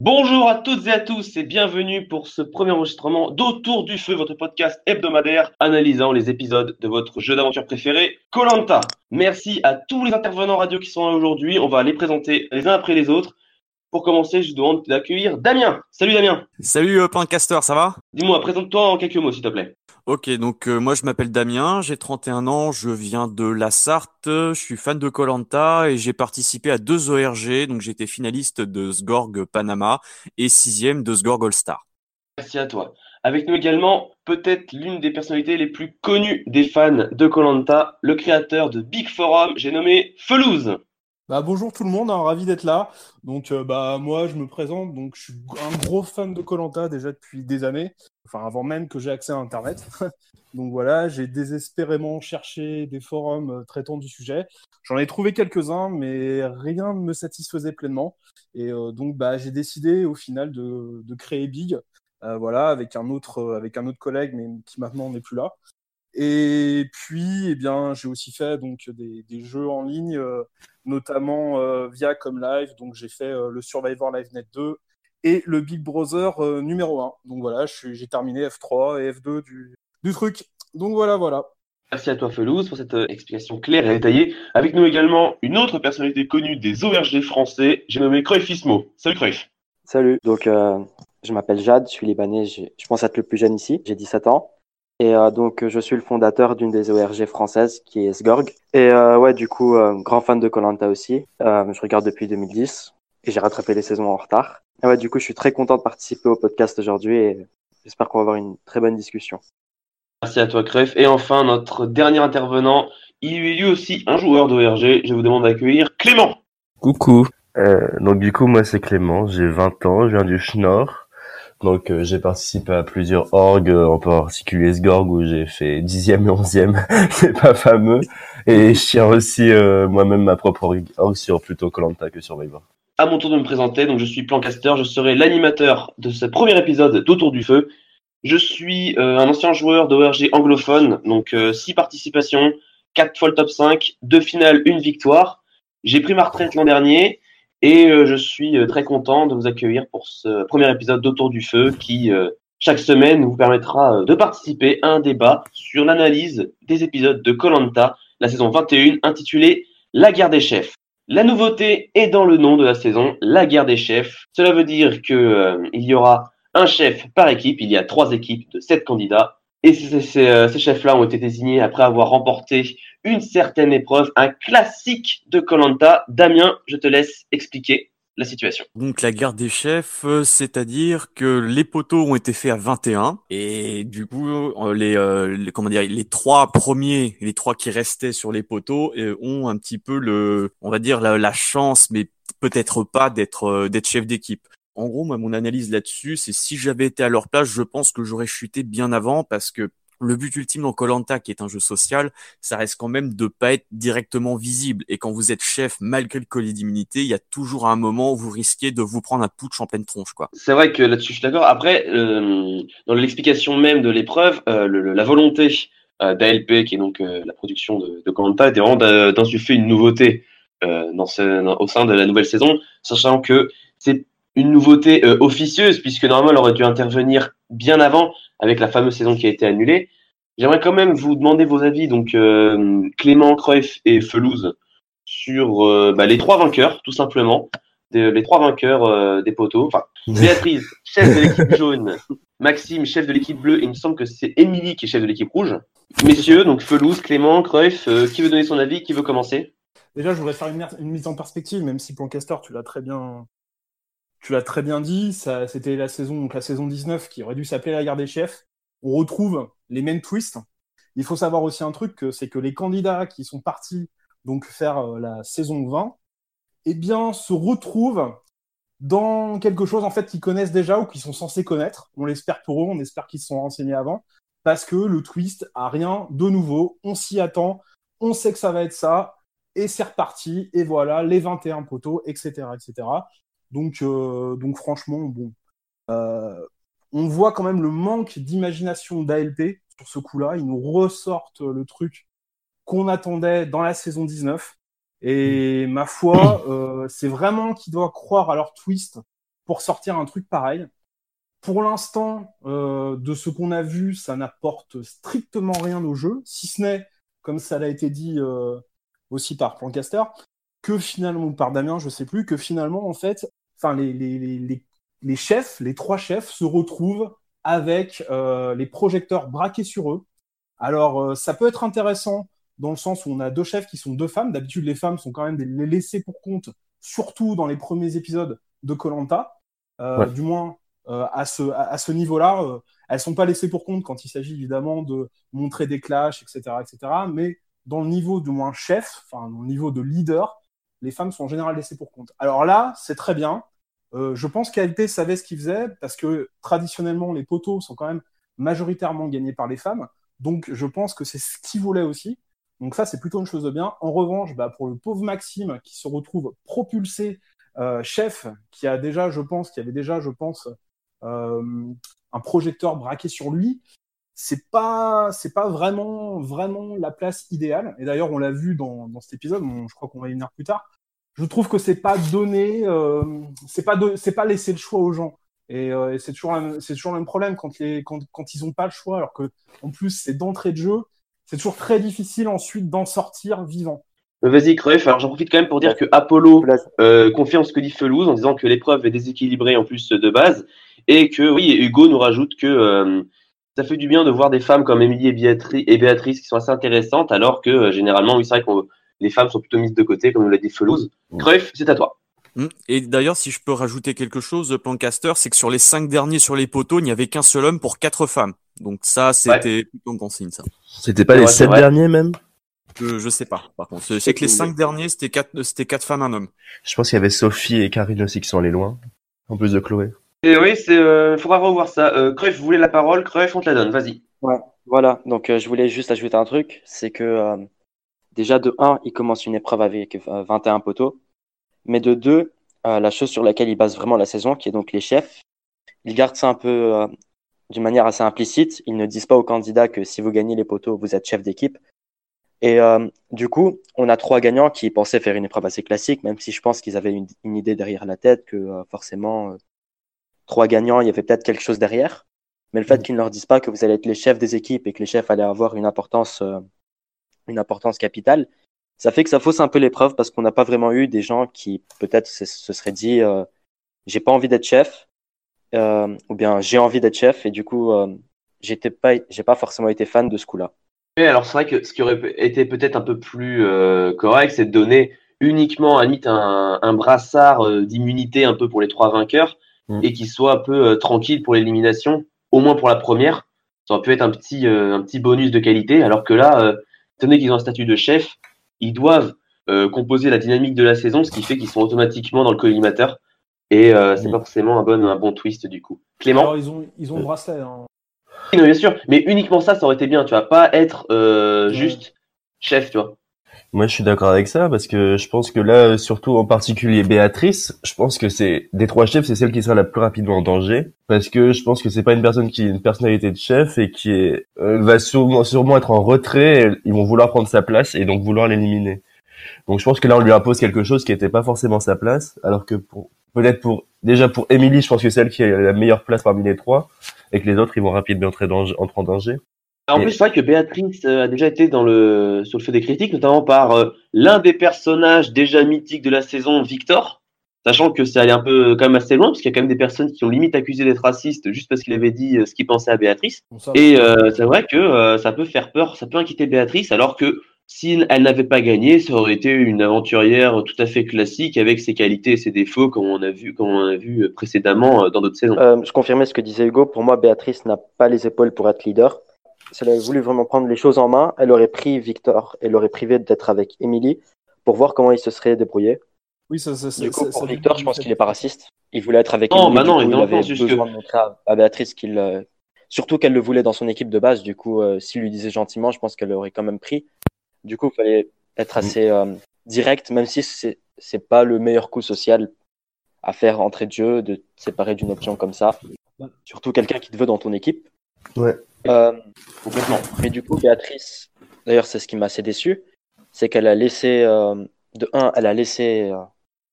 Bonjour à toutes et à tous et bienvenue pour ce premier enregistrement d'Autour du Feu, votre podcast hebdomadaire analysant les épisodes de votre jeu d'aventure préféré, Colanta. Merci à tous les intervenants radio qui sont là aujourd'hui. On va les présenter les uns après les autres. Pour commencer, je demande d'accueillir Damien. Salut Damien. Salut euh, ça va? Dis-moi, présente-toi en quelques mots s'il te plaît. Ok, donc euh, moi je m'appelle Damien, j'ai 31 ans, je viens de la Sarthe, je suis fan de Colanta et j'ai participé à deux ORG, donc j'étais finaliste de Sgorg Panama et sixième de Sgorg All Star. Merci à toi. Avec nous également, peut-être l'une des personnalités les plus connues des fans de Colanta, le créateur de Big Forum, j'ai nommé Felouz. Bah, bonjour tout le monde, hein, ravi d'être là. Donc euh, bah moi je me présente, donc je suis un gros fan de Colanta déjà depuis des années, enfin avant même que j'ai accès à Internet. donc voilà, j'ai désespérément cherché des forums euh, traitant du sujet. J'en ai trouvé quelques-uns, mais rien ne me satisfaisait pleinement. Et euh, donc bah j'ai décidé au final de, de créer Big, voilà, avec un autre avec un autre collègue, mais qui maintenant n'est plus là. Et puis, eh bien, j'ai aussi fait donc des, des jeux en ligne, notamment euh, via Comme Live. Donc, j'ai fait euh, le Survivor Live Net 2 et le Big Brother numéro 1. Donc voilà, j'ai terminé F3 et F2 du, du, truc. Donc voilà, voilà. Merci à toi, Felouz, pour cette explication claire et détaillée. Avec nous également une autre personnalité connue des ORG français. J'ai nommé Cruyffismo. Salut Cruyff. Salut. Donc, je m'appelle Jade, je suis libanais. Je pense être le plus jeune ici. J'ai 17 ans. Et euh, donc, je suis le fondateur d'une des ORG françaises qui est Sgorg. Et euh, ouais, du coup, euh, grand fan de Colanta aussi. je regarde depuis 2010 et j'ai rattrapé les saisons en retard. Et ouais, du coup, je suis très content de participer au podcast aujourd'hui et j'espère qu'on va avoir une très bonne discussion. Merci à toi, Cref. Et enfin, notre dernier intervenant, il est lui aussi un joueur d'ORG. Je vous demande d'accueillir Clément. Coucou. donc du coup, moi c'est Clément, j'ai 20 ans, je viens du Schnorr. Donc euh, j'ai participé à plusieurs orgs, euh, en particulier Sgorg où j'ai fait dixième et onzième, c'est pas fameux. Et je tiens aussi euh, moi-même ma propre org sur plutôt Colanta que Survivor. À mon tour de me présenter, donc je suis Plancaster, je serai l'animateur de ce premier épisode d'Autour du Feu. Je suis un ancien joueur d'ORG anglophone, donc six participations, quatre fois le top 5, deux finales, une victoire. J'ai pris ma retraite l'an dernier et euh, je suis euh, très content de vous accueillir pour ce premier épisode d'Autour du Feu qui, euh, chaque semaine, vous permettra de participer à un débat sur l'analyse des épisodes de Colanta, la saison 21, intitulée La guerre des chefs. La nouveauté est dans le nom de la saison, la guerre des chefs. Cela veut dire que il y aura un chef par équipe. Il y a trois équipes de sept candidats. Et ces, ces chefs-là ont été désignés après avoir remporté une certaine épreuve, un classique de Colanta. Damien, je te laisse expliquer la situation. Donc la guerre des chefs, euh, c'est-à-dire que les poteaux ont été faits à 21 et du coup euh, les, euh, comment dire les trois premiers, les trois qui restaient sur les poteaux ont un petit peu le on va dire la, la chance mais peut-être pas d'être d'être chef d'équipe. En gros, moi, mon analyse là-dessus, c'est si j'avais été à leur place, je pense que j'aurais chuté bien avant parce que le but ultime dans Colanta, qui est un jeu social, ça reste quand même de pas être directement visible. Et quand vous êtes chef, malgré le collier d'immunité, il y a toujours un moment où vous risquez de vous prendre un putsch en pleine tronche, quoi. C'est vrai que là-dessus, je suis d'accord. Après, euh, dans l'explication même de l'épreuve, euh, la volonté euh, d'ALP, qui est donc la production de Colanta, était vraiment d'insuffler une nouveauté au sein de la nouvelle saison, sachant que c'est une nouveauté officieuse, puisque normalement, elle aurait dû intervenir bien avant avec la fameuse saison qui a été annulée. J'aimerais quand même vous demander vos avis, donc euh, Clément, Cruyff et Felouz, sur euh, bah, les trois vainqueurs, tout simplement, les trois vainqueurs euh, des poteaux. Enfin, Béatrice, chef de l'équipe jaune, Maxime, chef de l'équipe bleue, et il me semble que c'est Émilie qui est chef de l'équipe rouge. Messieurs, donc Felouz, Clément, Cruyff, qui veut donner son avis Qui veut commencer? Déjà, je voudrais faire une, une, mise en perspective, même si Plancaster, tu l'as très bien, tu l'as très bien dit, c'était la saison, la saison 19 qui aurait dû s'appeler la guerre des chefs. On retrouve les mêmes twists. Il faut savoir aussi un truc, c'est que les candidats qui sont partis donc faire euh, la saison 20, eh bien, se retrouvent dans quelque chose en fait qu'ils connaissent déjà ou qu'ils sont censés connaître. On l'espère pour eux, on espère qu'ils se sont renseignés avant, parce que le twist a rien de nouveau. On s'y attend, on sait que ça va être ça, et c'est reparti. Et voilà, les 21 poteaux, etc., etc. Donc, euh, donc franchement, bon, euh, on voit quand même le manque d'imagination d'ALP sur ce coup-là. Ils nous ressortent le truc qu'on attendait dans la saison 19. Et ma foi, euh, c'est vraiment qu'ils doivent croire à leur twist pour sortir un truc pareil. Pour l'instant, de ce qu'on a vu, ça n'apporte strictement rien au jeu, si ce n'est, comme ça l'a été dit aussi par Plancaster, que finalement, ou par Damien, je sais plus, que finalement, en fait, enfin, les, les, les, les, chefs, les trois chefs se retrouvent avec euh, les projecteurs braqués sur eux. Alors, euh, ça peut être intéressant dans le sens où on a deux chefs qui sont deux femmes. D'habitude, les femmes sont quand même des laissées pour compte, surtout dans les premiers épisodes de Colanta. Euh, Ouais. Du moins, à ce, à, à ce niveau-là, elles sont pas laissées pour compte quand il s'agit évidemment de montrer des clashs, etc., etc. Mais dans le niveau du moins chef, enfin dans le niveau de leader, les femmes sont en général laissées pour compte. Alors là, c'est très bien. Euh, je pense qu'ALT savait ce qu'il faisait parce que traditionnellement, les poteaux sont quand même majoritairement gagnés par les femmes. Donc, je pense que c'est ce qu'il voulait aussi. Donc, ça, c'est plutôt une chose de bien. En revanche, bah, pour le pauvre Maxime qui se retrouve propulsé euh, chef, qui a déjà, je pense, qui avait déjà, je pense, euh, un projecteur braqué sur lui, c'est pas, c'est pas vraiment, vraiment la place idéale. Et d'ailleurs, on l'a vu dans, dans cet épisode. je crois qu'on va y venir plus tard. Je trouve que c'est pas donné, euh, c'est pas, c'est pas laisser le choix aux gens. Et, euh, c'est toujours, c'est toujours le même problème quand, les, quand, quand ils ont pas le choix, alors que en plus c'est d'entrée de jeu. C'est toujours très difficile ensuite d'en sortir vivant. Euh, Vas-y, Cruyff. Alors, j'en profite quand même pour dire que Apollo euh, confirme ce que dit Felouz en disant que l'épreuve est déséquilibrée en plus de base et que oui, Hugo nous rajoute que euh, ça fait du bien de voir des femmes comme Émilie et, Béatri- et Béatrice qui sont assez intéressantes alors que généralement, oui, c'est vrai que les femmes sont plutôt mises de côté, comme nous l'a dit Felouz. Cruyff, c'est à toi. Hmm. Et d'ailleurs, si je peux rajouter quelque chose, Plancaster, c'est que sur les cinq derniers sur les poteaux, il n'y avait qu'un seul homme pour quatre femmes. Donc ça, c'était plutôt bon signe, ça. C'était pas C'est les vrai, c'est sept vrai. derniers même? Je, je sais pas. Par contre, je sais que les cinq derniers, c'était quatre, c'était quatre femmes, un homme. Je pense qu'il y avait Sophie et Karine aussi qui sont allées loin. En plus de Chloé. Et oui, c'est, euh, faudra revoir ça. Euh, Cruyff, vous voulez la parole? Cruyff, on te la donne. Vas-y. Voilà, donc euh, je voulais juste ajouter un truc, c'est que euh, déjà de 1, il commence une épreuve avec euh, 21 poteaux, mais de 2, euh, la chose sur laquelle il base vraiment la saison, qui est donc les chefs, ils gardent ça un peu euh, d'une manière assez implicite, ils ne disent pas aux candidats que si vous gagnez les poteaux, vous êtes chef d'équipe. Et euh, du coup, on a trois gagnants qui pensaient faire une épreuve assez classique, même si je pense qu'ils avaient une, une idée derrière la tête, que euh, forcément, euh, trois gagnants, il y avait peut-être quelque chose derrière. Mais le fait qu'ils ne leur disent pas que vous allez être les chefs des équipes et que les chefs allaient avoir une importance, euh, une importance capitale, ça fait que ça fausse un peu l'épreuve parce qu'on n'a pas vraiment eu des gens qui peut-être se, se seraient dit euh, j'ai pas envie d'être chef euh, ou bien j'ai envie d'être chef et du coup euh, j'étais pas j'ai pas forcément été fan de ce coup-là. Oui, alors c'est vrai que ce qui aurait été peut-être un peu plus euh, correct, c'est de donner uniquement à limite un, un brassard euh, d'immunité un peu pour les trois vainqueurs Mm. et qui soit un peu euh, tranquille pour l'élimination, au moins pour la première. Ça aurait pu être un petit, euh, un petit bonus de qualité, alors que là, euh, donné qu'ils ont un statut de chef, ils doivent euh, composer la dynamique de la saison, ce qui fait qu'ils sont automatiquement dans le collimateur. Et euh, c'est Mm. pas forcément un bon, un bon twist du coup. Clément? Alors ils ont, ils ont le bracelet. hein. Oui, non, bien sûr, mais uniquement ça, ça aurait été bien, tu vois, pas être euh, juste chef, tu vois. Moi, je suis d'accord avec ça parce que je pense que là, surtout en particulier Béatrice, je pense que c'est des trois chefs, c'est celle qui sera la plus rapidement en danger parce que je pense que c'est pas une personne qui a une personnalité de chef et qui est euh, va sûrement sûrement être en retrait. et ils vont vouloir prendre sa place et donc vouloir l'éliminer. Donc je pense que là, on lui impose quelque chose qui était pas forcément sa place, alors que pour peut-être pour déjà pour Émilie, je pense que c'est elle qui a la meilleure place parmi les trois et que les autres, ils vont rapidement entrer en danger. En plus, c'est vrai que Béatrice euh, a déjà été dans le, sur le feu des critiques, notamment par euh, l'un des personnages déjà mythiques de la saison, Victor. Sachant que c'est allé un peu quand même assez loin, parce qu'il y a quand même des personnes qui ont limite accusé d'être raciste juste parce qu'il avait dit euh, ce qu'il pensait à Béatrice. Bon, ça, Et euh, c'est vrai que euh, ça peut faire peur, ça peut inquiéter Béatrice, alors que si elle n'avait pas gagné, ça aurait été une aventurière tout à fait classique avec ses qualités et ses défauts, comme on a vu, comme on a vu précédemment dans d'autres saisons. Euh, je confirmais ce que disait Hugo. Pour moi, Béatrice n'a pas les épaules pour être leader. Si elle avait voulu vraiment prendre les choses en main, elle aurait pris Victor et l'aurait privé d'être avec Émilie pour voir comment il se serait débrouillé. oui, ça, ça, ça- Du coup, ça- pour ça- Victor, je pense qu'il est pas raciste. Il voulait être avec Non, Émilie. bah du non, coup, il avait besoin de montrer à, à Béatrice qu'il, euh, surtout qu'elle le voulait dans son équipe de base. Du coup, euh, s'il lui disait gentiment, je pense qu'elle l'aurait quand même pris. Du coup, il fallait être assez euh, direct, même si c'est c'est pas le meilleur coup social à faire entrer de jeu, de te séparer d'une option comme ça. Surtout quelqu'un qui te veut dans ton équipe. Ouais. Euh, Complètement. mais du coup, Béatrice, d'ailleurs, c'est ce qui m'a assez déçu, c'est qu'elle a laissé, euh, de un, elle a laissé euh,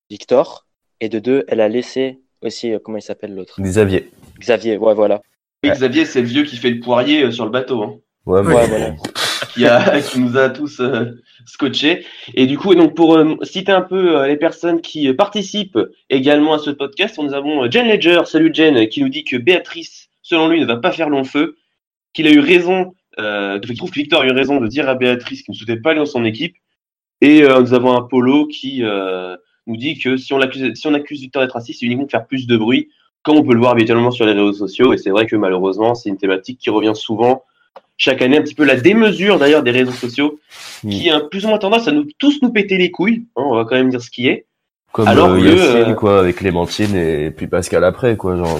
Victor, et de deux, elle a laissé aussi, euh, comment il s'appelle l'autre? Xavier. Xavier, ouais, voilà. Et Xavier, c'est le vieux qui fait le poirier euh, sur le bateau. Hein. Ouais, mais Ouais, voilà. qui, a, qui nous a tous euh, scotchés. Et du coup, et donc pour euh, citer un peu euh, les personnes qui participent également à ce podcast, nous avons euh, Jen Ledger, salut Jen, qui nous dit que Béatrice, selon lui, ne va pas faire long feu, qu'il a eu raison, euh, qu'il trouve que Victor a eu raison de dire à Béatrice qu'il ne souhaitait pas aller dans son équipe. Et euh, nous avons un Polo qui euh, nous dit que si on, l'accuse, si on accuse Victor d'être raciste, c'est uniquement de faire plus de bruit, comme on peut le voir habituellement sur les réseaux sociaux. Et c'est vrai que malheureusement, c'est une thématique qui revient souvent chaque année, un petit peu la démesure d'ailleurs des réseaux sociaux, qui a plus ou moins tendance à nous tous nous péter les couilles. hein, on va quand même dire ce qui est. Comme Alors euh, que, euh, quoi, avec Clémentine et puis Pascal après, quoi, genre.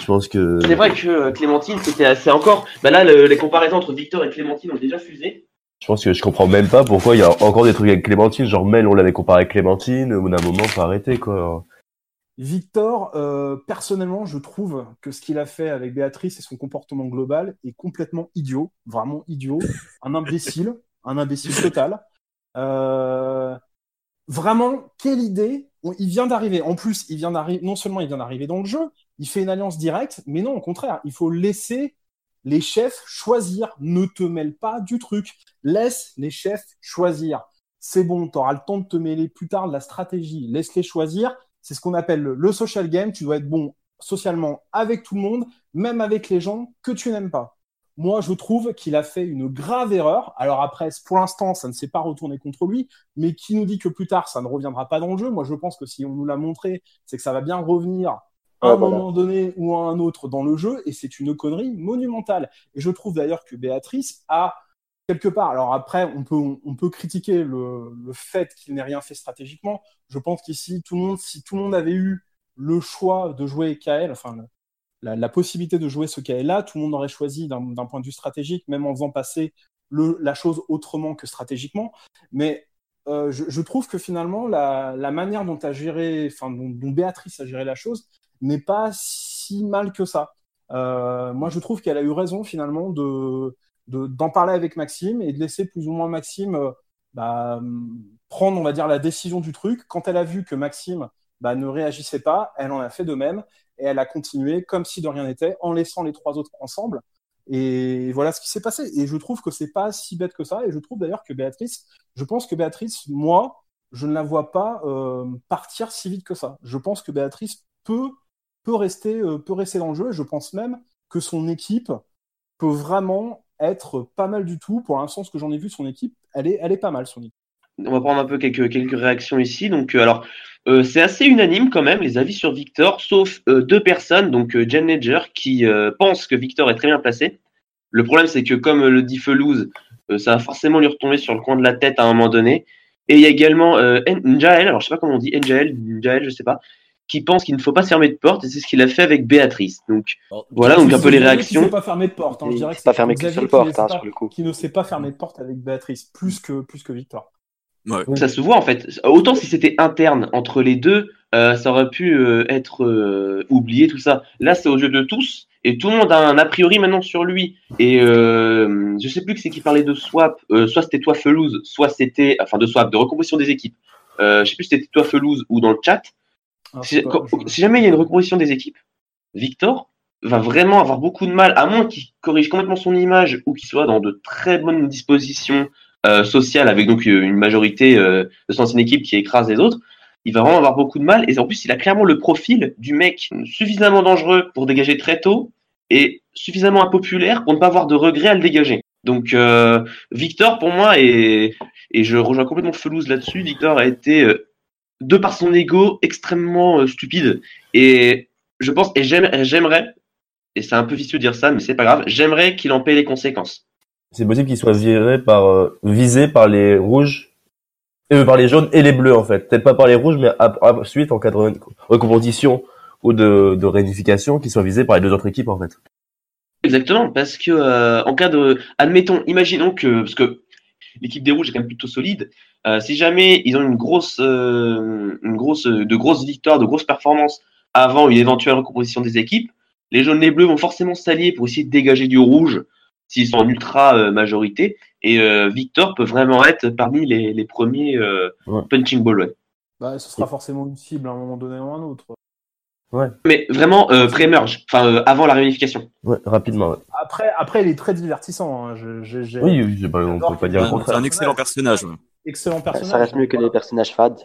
Je pense que. C'est vrai que euh, Clémentine, c'était assez encore. Bah là, le- les comparaisons entre Victor et Clémentine ont déjà fusé. Je pense que je comprends même pas pourquoi il y a encore des trucs avec Clémentine, genre Mel, on l'avait comparé avec Clémentine, au bout d'un moment, faut arrêter, quoi. Victor, euh, personnellement, je trouve que ce qu'il a fait avec Béatrice et son comportement global est complètement idiot, vraiment idiot, un imbécile, un imbécile total. Euh, vraiment, quelle idée Il vient d'arriver. En plus, il vient d'arriver. Non seulement il vient d'arriver dans le jeu, il fait une alliance directe, mais non, au contraire, il faut laisser les chefs choisir. Ne te mêle pas du truc. Laisse les chefs choisir. C'est bon, tu auras le temps de te mêler plus tard de la stratégie. Laisse-les choisir. C'est ce qu'on appelle le, social game. Tu dois être bon socialement avec tout le monde, même avec les gens que tu n'aimes pas. Moi, je trouve qu'il a fait une grave erreur. Alors après, pour l'instant, ça ne s'est pas retourné contre lui, mais qui nous dit que plus tard, ça ne reviendra pas dans le jeu? Moi, je pense que si on nous l'a montré, c'est que ça va bien revenir à un voilà. moment donné ou à un autre dans le jeu, et c'est une connerie monumentale. Et je trouve d'ailleurs que Béatrice a quelque part, alors après, on peut, on peut critiquer le, le fait qu'il n'ait rien fait stratégiquement. Je pense qu'ici, tout le monde, si tout le monde avait eu le choix de jouer KL, enfin, la, la possibilité de jouer ce KL-là, tout le monde aurait choisi d'un d'un point de vue stratégique, même en faisant passer le, la chose autrement que stratégiquement. Mais euh, je, trouve que finalement, la, manière dont, géré, dont, Béatrice a géré la chose n'est pas si mal que ça. Euh, moi, je trouve qu'elle a eu raison finalement de de- d'en parler avec Maxime et de laisser plus ou moins Maxime euh, bah, prendre, on va dire, la décision du truc. Quand elle a vu que Maxime bah, ne réagissait pas, elle en a fait de même et elle a continué comme si de rien n'était en laissant les trois autres ensemble. Et voilà ce qui s'est passé. Et je trouve que c'est pas si bête que ça. Et je trouve d'ailleurs que Béatrice, je pense que Béatrice, moi, je ne la vois pas euh, partir si vite que ça. Je pense que Béatrice peut, peut, rester, euh, peut rester dans le jeu. Je pense même que son équipe peut vraiment être pas mal du tout. Pour l'instant, ce que j'en ai vu, son équipe, elle est, elle est pas mal, son équipe. On va prendre un peu quelques, quelques réactions ici. Donc, euh, alors, euh, c'est assez unanime quand même les avis sur Victor, sauf euh, deux personnes, donc euh, Jen Ledger, qui euh, pense que Victor est très bien placé. Le problème, c'est que comme le dit Felouz, euh, ça va forcément lui retomber sur le coin de la tête à un moment donné. Et il y a également euh, Njael, alors je sais pas comment on dit, Njael, Njael, je sais pas, qui pense qu'il ne faut pas fermer de porte, et c'est ce qu'il a fait avec Béatrice. Donc, voilà, donc un peu les Xavier qui réactions. sait pas fermer de porte. Hein. Je Il dirais que s'est pas c'est fermé qu'une seule porte, ne hein, pas- sur le coup. Qui ne sait pas fermer de porte avec Béatrice, plus que, plus que Victor. Ouais. Ça se voit en fait. Autant si c'était interne entre les deux, euh, ça aurait pu euh, être euh, oublié tout ça. Là, c'est aux yeux de tous et tout le monde a un a priori maintenant sur lui. Et euh, je sais plus que c'est qui parlait de swap. Euh, soit c'était toi Felouz, soit c'était enfin de swap, de recomposition des équipes. Euh, je sais plus si c'était toi Felouz ou dans le chat. Alors, Si, quand- si jamais il y a une recomposition des équipes, Victor va vraiment avoir beaucoup de mal, à moins qu'il corrige complètement son image ou qu'il soit dans de très bonnes dispositions euh, avec donc euh, une majorité euh, de son équipe qui écrase les autres. Il va vraiment avoir beaucoup de mal et en plus il a clairement le profil du mec suffisamment dangereux pour dégager très tôt et suffisamment impopulaire pour ne pas avoir de regret à le dégager. Donc euh, Victor pour moi et et je rejoins complètement Felouz là-dessus. Victor a été euh, de par son ego extrêmement euh, stupide et je pense et j'aime- j'aimerais et c'est un peu vicieux de dire ça mais c'est pas grave j'aimerais qu'il en paie les conséquences C'est possible qu'il soit viré par, euh, visé par les rouges, euh, par les jaunes et les bleus, en fait. Peut-être pas par les rouges, mais à- en cas de re- recomposition ou de, réunification, qu'il soit visé par les deux autres équipes, en fait. exactement parce que euh, en cas de admettons imaginons que parce que l'équipe des rouges est quand même plutôt solide euh, si jamais ils ont une grosse une grosse de grosses victoires de grosses performances avant une éventuelle recomposition des équipes les jaunes et les bleus vont forcément s'allier pour essayer de dégager du rouge s'ils sont en ultra euh, majorité et euh, Victor peut vraiment être parmi les, les premiers euh, Ouais. punching ball ouais. Bah, ce sera forcément une cible à un moment donné ou à un autre. Mais vraiment euh, pré-merge, enfin euh, avant la réunification. Ouais, rapidement. Ouais. Après, après, il est très divertissant. hein. Je- je- j'ai- Oui, oui, pas- on peut pas dire le C'est un excellent personnage. ouais. Excellent personnage. Ça reste mieux que les personnages fades.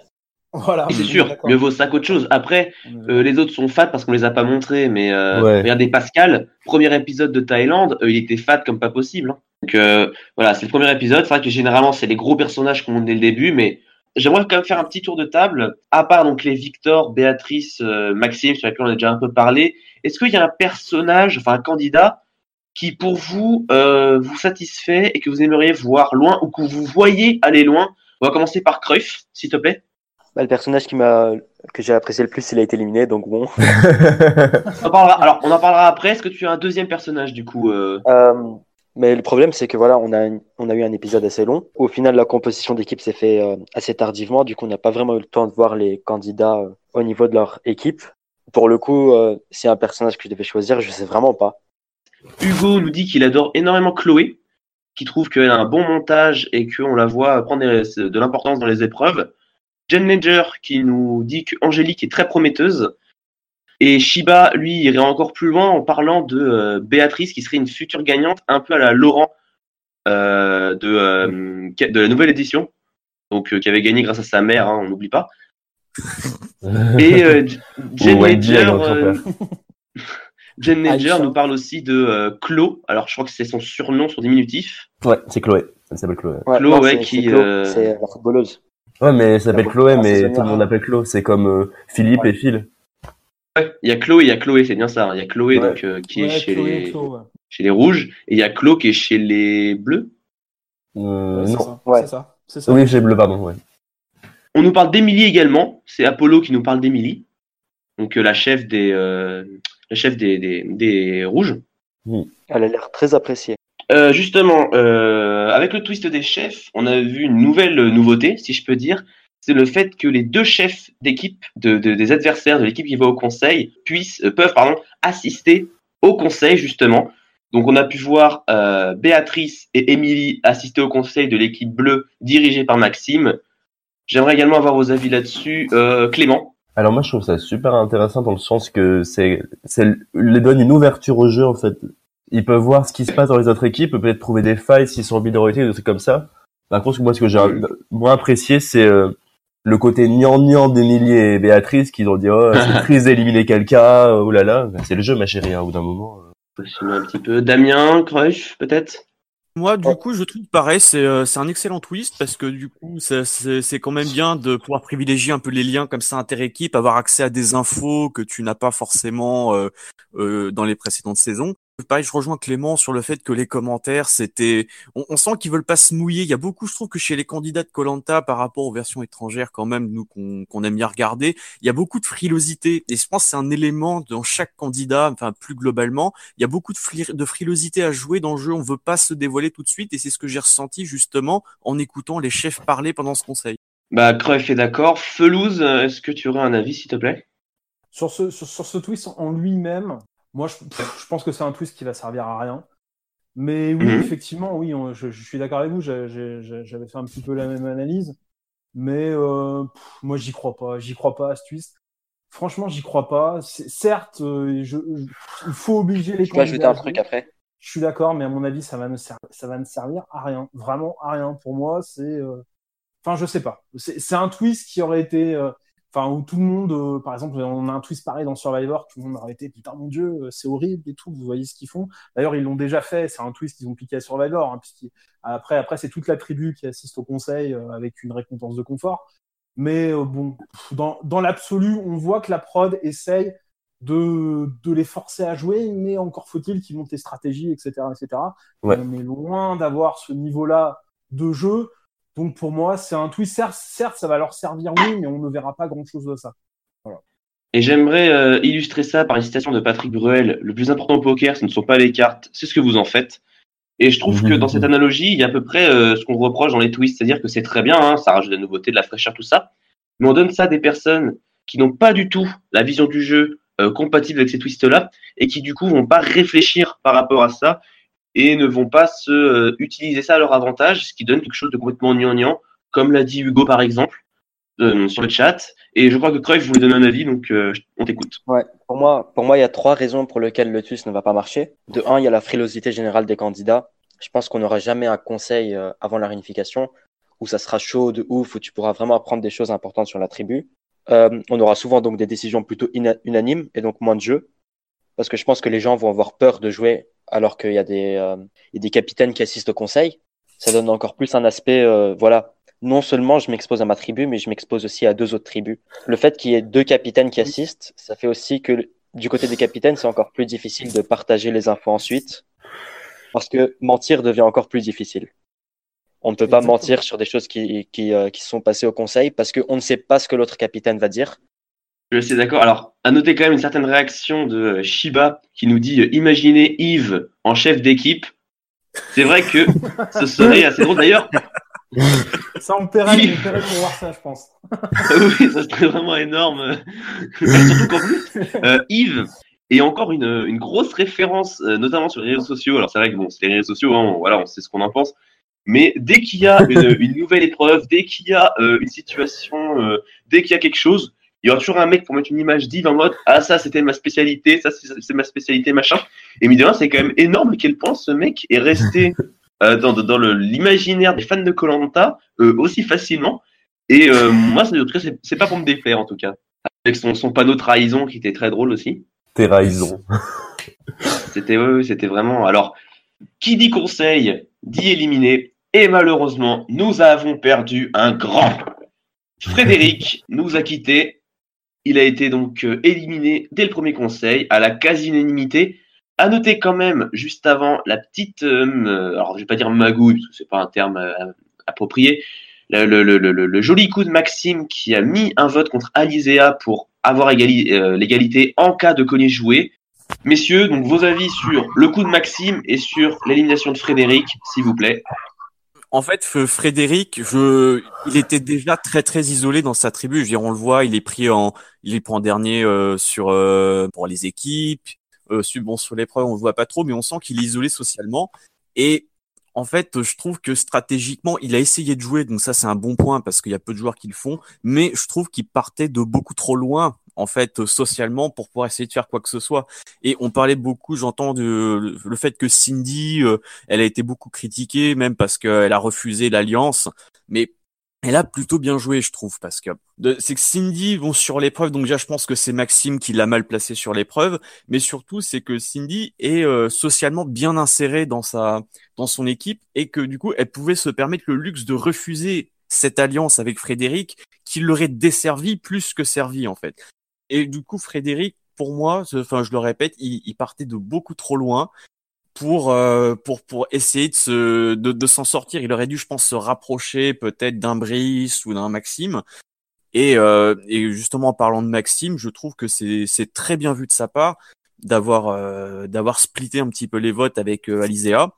Voilà. C'est sûr, mieux vaut ça qu'autre chose. Après, euh, les autres sont fat parce qu'on les a pas montrés, mais euh, Ouais. regardez Pascal, premier épisode de Thaïlande, euh, il était fat comme pas possible. hein. Donc euh, voilà, c'est le premier épisode. C'est vrai que généralement c'est les gros personnages qu'on montre dès le début, mais j'aimerais quand même faire un petit tour de table. À part donc les Victor, Béatrice, euh, Maxime sur lesquels on a déjà un peu parlé, est-ce qu'il y a un personnage, enfin un candidat qui pour vous euh, vous satisfait et que vous aimeriez voir loin ou que vous voyez aller loin? On va commencer par Cruyff, s'il te plaît. Bah, le personnage qui m'a que j'ai apprécié le plus, il a été éliminé, donc bon. On en parlera, alors, on en parlera après. Est-ce que tu as un deuxième personnage, du coup euh, Euh, mais le problème, c'est que voilà, on a, une- on a eu un épisode assez long. Au final, la composition d'équipe s'est fait euh, assez tardivement. Du coup, on n'a pas vraiment eu le temps de voir les candidats euh, au niveau de leur équipe. Pour le coup, euh, c'est un personnage que je devais choisir, je sais vraiment pas. Hugo nous dit qu'il adore énormément Chloé, qui trouve qu'elle a un bon montage et qu'on la voit prendre de l'importance dans les épreuves. Jen Ledger qui nous dit que Angélique est très prometteuse. Et Shiba, lui, irait encore plus loin en parlant de euh, Béatrice, qui serait une future gagnante, un peu à la Laurent euh, de, euh, de la nouvelle édition, donc euh, qui avait gagné grâce à sa mère, hein, on n'oublie pas. Et euh, Jen Ledger, euh, Jen Ledger nous parle aussi de euh, Chlo. Alors, je crois que c'est son surnom, son diminutif. Ouais, c'est Chloé. Elle s'appelle Chloé. Ouais, Chlo, non, qui, euh, c'est la footballeuse. Ouais, mais elle s'appelle Chloé, première mais tout le monde l'appelle Chlo. C'est comme euh, Philippe et Phil. Ouais, il y a Chloé, il y a Chloé, c'est bien ça. hein. Il y a Chloé Ouais. donc, euh, qui est chez, Chloé, les, Chloé, ouais. chez les rouges, et il y a Chlo qui est chez les bleus. Euh, Ouais, c'est non. ça. Ouais. C'est ça. C'est ça. Oui, j'ai bleu, pardon. Ouais. On nous parle d'Émilie également. C'est Apollo qui nous parle d'Émilie. Donc, euh, la chef des, euh, la chef des, des, des rouges. Elle a l'air très appréciée. Euh, justement, euh, avec le twist des chefs, on a vu une nouvelle nouveauté, si je peux dire. C'est le fait que les deux chefs d'équipe de, de- des adversaires de l'équipe qui va au conseil puissent euh, peuvent pardon assister au conseil justement. Donc on a pu voir euh, Béatrice et Émilie assister au conseil de l'équipe bleue dirigée par Maxime. J'aimerais également avoir vos avis là-dessus. Euh, Clément. Alors moi, je trouve ça super intéressant dans le sens que c'est, c'est, les donne une ouverture au jeu en fait. Ils peuvent voir ce qui se passe dans les autres équipes, peut-être trouver des failles s'ils sont en minorité, des trucs comme ça. Par contre, moi, ce que j'ai moins apprécié, c'est euh, le côté gnangnan d'Emilie et Béatrice qui ont dit oh c'est triste d'éliminer quelqu'un, oh là là. Ben, c'est le jeu, ma chérie. hein, au bout d'un moment. euh. Un petit peu. Damien, Cruyff, peut-être? Moi, du coup, je trouve pareil, c'est euh, c'est un excellent twist parce que du coup, c'est- c'est c'est quand même bien de pouvoir privilégier un peu les liens comme ça inter-équipe, avoir accès à des infos que tu n'as pas forcément euh, euh, dans les précédentes saisons. Pareil, je rejoins Clément sur le fait que les commentaires, c'était, on, on sent qu'ils veulent pas se mouiller. Il y a beaucoup, je trouve, que chez les candidats de Colanta par rapport aux versions étrangères, quand même, nous qu'on qu'on aime bien regarder, il y a beaucoup de frilosité. Et je pense que c'est un élément dans chaque candidat, enfin plus globalement, il y a beaucoup de, fri- de frilosité à jouer dans le jeu. On veut pas se dévoiler tout de suite, et c'est ce que j'ai ressenti justement en écoutant les chefs parler pendant ce conseil. Bah, Cruyff est d'accord. Felouz, euh, est-ce que tu aurais un avis, s'il te plaît? Sur ce, sur, sur ce twist en lui-même, moi, je, pff, je pense que c'est un twist qui va servir à rien. Mais oui, Mhm. effectivement, oui, on- je, je suis d'accord avec vous. J'avais fait un petit peu la même analyse. Mais euh, pff, moi, j'y crois pas. J'y crois pas à ce twist. Franchement, j'y crois pas. Certes, euh, je, je- il faut obliger les Je peux ajouter un truc après. Je suis d'accord, mais à mon avis, ça va ne ser- ça va ne servir à rien. Vraiment à rien. Pour moi, c'est. euh, Enfin, je sais pas. C'est c'est un twist qui aurait été. Enfin, où tout le monde, euh, par exemple, on a un twist pareil dans Survivor, tout le monde aurait été putain mon dieu, euh, c'est horrible et tout. Vous voyez ce qu'ils font. D'ailleurs, ils l'ont déjà fait. C'est un twist qu'ils ont piqué à Survivor. Hein, après, après, c'est toute la tribu qui assiste au conseil euh, avec une récompense de confort. Mais bon, dans, dans l'absolu, on voit que la prod essaye de, de les forcer à jouer, mais encore faut-il qu'ils montent des stratégies, etc., etc. Ouais. On est loin d'avoir ce niveau-là de jeu. Donc pour moi, c'est un twist. Certes, ça va leur servir, oui, mais on ne verra pas grand-chose de ça. Et j'aimerais euh, illustrer ça par une citation de Patrick Bruel. Le plus important au poker, ce ne sont pas les cartes, c'est ce que vous en faites. Et je trouve que dans cette analogie, il y a à peu près euh, ce qu'on reproche dans les twists, c'est-à-dire que c'est très bien, hein, ça rajoute de la nouveauté, de la fraîcheur, tout ça, mais on donne ça à des personnes qui n'ont pas du tout la vision du jeu euh, compatible avec ces twists-là, et qui du coup vont pas réfléchir par rapport à ça, et ne vont pas se euh, utiliser ça à leur avantage, ce qui donne quelque chose de complètement gnangnan, comme l'a dit Hugo par exemple. euh, sur le chat. Et je crois que Cruyff voulait donner un avis, donc euh, on t'écoute. Ouais, pour moi, pour moi, il y a trois raisons pour lesquelles le TUS ne va pas marcher. De un, il y a la frilosité générale des candidats. Je pense qu'on n'aura jamais un conseil avant la réunification où ça sera chaud de ouf, où tu pourras vraiment apprendre des choses importantes sur la tribu. On aura souvent donc des décisions plutôt unanimes et donc moins de jeux. Parce que je pense que les gens vont avoir peur de jouer alors qu'il y a des, euh, y a des capitaines qui assistent au conseil. Ça donne encore plus un aspect, euh, voilà. Non seulement je m'expose à ma tribu, mais je m'expose aussi à deux autres tribus. Le fait qu'il y ait deux capitaines qui assistent, ça fait aussi que du côté des capitaines, c'est encore plus difficile de partager les infos ensuite. Parce que mentir devient encore plus difficile. On ne peut pas Exactement. mentir sur des choses qui, qui, euh, qui sont passées au conseil parce qu'on ne sait pas ce que l'autre capitaine va dire. Je suis d'accord. Alors, à noter quand même une certaine réaction de euh, Shiba qui nous dit euh, Imaginez Yves en chef d'équipe. C'est vrai que ce serait assez drôle. D'ailleurs, Ça, on paierait, paierait pour voir ça, je pense. oui, ça serait vraiment énorme. Surtout qu'en plus, euh, Yves est encore une, une grosse référence, euh, notamment sur les réseaux sociaux. Alors, c'est vrai que bon, c'est les réseaux sociaux, hein, on- voilà, on sait ce qu'on en pense. Mais dès qu'il y a une, une nouvelle épreuve, dès qu'il y a euh, une situation, euh, dès qu'il y a quelque chose, il y aura toujours un mec pour mettre une image d'Yves en mode Ah, ça, c'était ma spécialité, ça, c'est ma spécialité, machin. Et mine de rien, c'est quand même énorme à quel point ce mec est resté euh, dans, dans l'imaginaire des fans de Colanta aussi facilement. Et euh, moi, en tout cas, c'est- pas pour me défaire, en tout cas. Avec son, son panneau trahison qui était très drôle aussi. Trahison. C'était ouais, c'était vraiment. Alors, qui dit conseil dit éliminer. Et malheureusement, nous avons perdu un grand. Frédéric nous a quittés. Il a été donc euh, éliminé dès le premier conseil à la quasi-unanimité. À noter quand même, juste avant, la petite, euh, alors je vais pas dire magouille, parce que c'est pas un terme euh, approprié, le, joli coup de Maxime qui a mis un vote contre Alizéa pour avoir égali- euh, l'égalité en cas de collier joué. Messieurs, donc vos avis sur le coup de Maxime et sur l'élimination de Frédéric, s'il vous plaît. En fait, Frédéric, je, il était déjà très très isolé dans sa tribu. Je veux dire, on le voit, il est pris en, il est pris en dernier euh, sur euh, pour les équipes. Euh, sur l'épreuve, on le voit pas trop, mais on sent qu'il est isolé socialement. Et en fait, je trouve que stratégiquement, il a essayé de jouer, donc ça c'est un bon point parce qu'il y a peu de joueurs qui le font. Mais je trouve qu'il partait de beaucoup trop loin, en fait, euh, socialement, pour pouvoir essayer de faire quoi que ce soit. Et on parlait beaucoup, j'entends de le fait que Cindy, euh, elle a été beaucoup critiquée, même parce qu'elle a refusé l'alliance. Mais elle a plutôt bien joué, je trouve, parce que c'est que Cindy, bon, sur l'épreuve, donc déjà, je pense que c'est Maxime qui l'a mal placé sur l'épreuve, mais surtout, c'est que Cindy est euh, socialement bien insérée dans sa, dans son équipe et que du coup, elle pouvait se permettre le luxe de refuser cette alliance avec Frédéric, qui l'aurait desservi plus que servi en fait. Et du coup, Frédéric, pour moi, enfin, je le répète, il, partait de beaucoup trop loin pour euh, pour pour essayer de se de, de s'en sortir. Il aurait dû, je pense, se rapprocher peut-être d'un Brice ou d'un Maxime. Et euh, et justement en parlant de Maxime, je trouve que c'est c'est très bien vu de sa part d'avoir euh, d'avoir splitté un petit peu les votes avec euh, Alizéa.